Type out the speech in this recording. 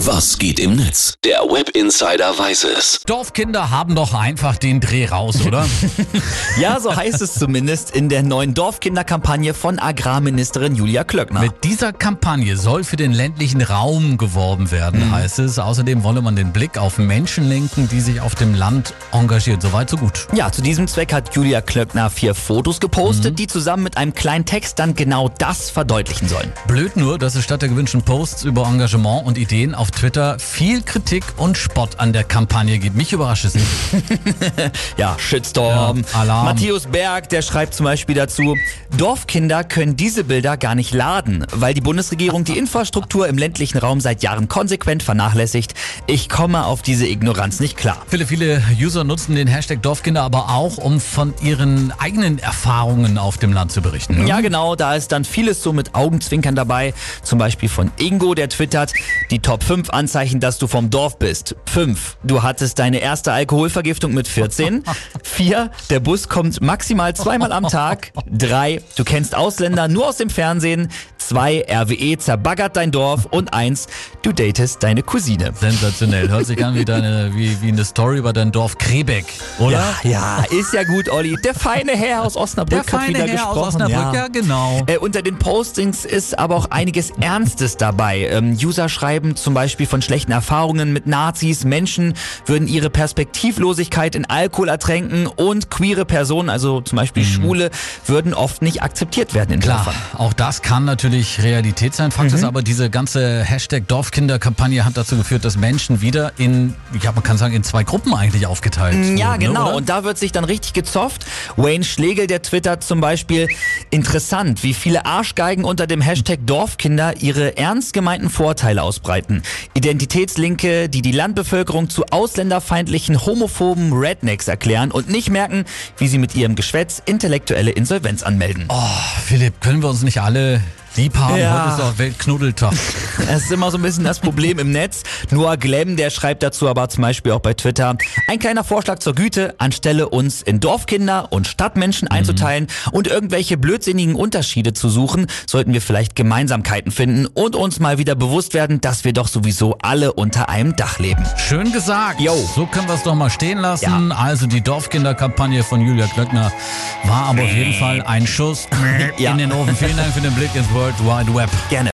Was geht im Netz? Der Web Insider weiß es. Dorfkinder haben doch einfach den Dreh raus, oder? Ja, so heißt es zumindest in der neuen Dorfkinderkampagne von Agrarministerin Julia Klöckner. Mit dieser Kampagne soll für den ländlichen Raum geworben werden, heißt es. Außerdem wolle man den Blick auf Menschen lenken, die sich auf dem Land engagieren. Soweit, so gut. ja, zu diesem Zweck hat Julia Klöckner vier Fotos gepostet, die zusammen mit einem kleinen Text dann genau das verdeutlichen sollen. Blöd nur, dass es statt der gewünschten Posts über Engagement und Ideen auf Twitter viel Kritik und Spott an der Kampagne gibt. Mich überrascht es nicht. Ja, Shitstorm. Ja, Alarm. Matthäus Berg, der schreibt zum Beispiel dazu, Dorfkinder können diese Bilder gar nicht laden, weil die Bundesregierung die Infrastruktur im ländlichen Raum seit Jahren konsequent vernachlässigt. Ich komme auf diese Ignoranz nicht klar. Viele, viele User nutzen den Hashtag Dorfkinder aber auch, um von ihren eigenen Erfahrungen auf dem Land zu berichten. ne? Ja, genau, da ist dann vieles so mit Augenzwinkern dabei. Zum Beispiel von Ingo, der twittert, die Top 5 Anzeichen, dass du vom Dorf bist. 5. Du hattest deine erste Alkoholvergiftung mit 14. 4. Der Bus kommt maximal zweimal am Tag. 3. Du kennst Ausländer nur aus dem Fernsehen. 2. RWE zerbaggert dein Dorf. Und 1. Du datest deine Cousine. Sensationell. Hört sich an wie, deine, wie, wie eine Story über dein Dorf Krebeck, oder? Ja, ja, ist ja gut, Olli. Der feine Herr aus Osnabrück Der hat wieder feine Herr gesprochen. aus Osnabrück, ja, genau. Äh, unter den Postings ist aber auch einiges Ernstes dabei. Ähm, User schreiben zum Beispiel von schlechten Erfahrungen mit Nazis. Menschen würden ihre Perspektivlosigkeit in Alkohol ertränken und queere Personen, also zum Beispiel Schwule, würden oft nicht akzeptiert werden in Mhm. Klar, Dörfern. auch das kann natürlich Realität sein. Fakt Mhm. ist aber, diese ganze Hashtag Dorfkinderkampagne hat dazu geführt, dass Menschen wieder in, ja, man kann sagen, in zwei Gruppen eigentlich aufgeteilt Ja, wurden, genau. Ne, oder? und da wird sich dann richtig gezofft. Wayne Schlegel, der twittert zum Beispiel, interessant, wie viele Arschgeigen unter dem Hashtag Dorfkinder ihre ernst gemeinten Vorteile ausbreiten. Identitätslinke, die die Landbevölkerung zu ausländerfeindlichen, homophoben Rednecks erklären und nicht merken, wie sie mit ihrem Geschwätz intellektuelle Insolvenz anmelden. Oh, Philipp, können wir uns nicht alle lieb haben? Ja. Heute ist auch Weltknuddeltag. Das ist immer so ein bisschen das Problem im Netz. Noah Glemm, der schreibt dazu aber zum Beispiel auch bei Twitter, ein kleiner Vorschlag zur Güte, anstelle uns in Dorfkinder und Stadtmenschen einzuteilen und irgendwelche blödsinnigen Unterschiede zu suchen, sollten wir vielleicht Gemeinsamkeiten finden und uns mal wieder bewusst werden, dass wir doch sowieso alle unter einem Dach leben. Schön gesagt. Jo. So können wir es doch mal stehen lassen. Also die Dorfkinderkampagne von Julia Klöckner war aber auf jeden Fall ein Schuss Ja. in den Ofen. Vielen Dank für den Blick ins World Wide Web. Gerne.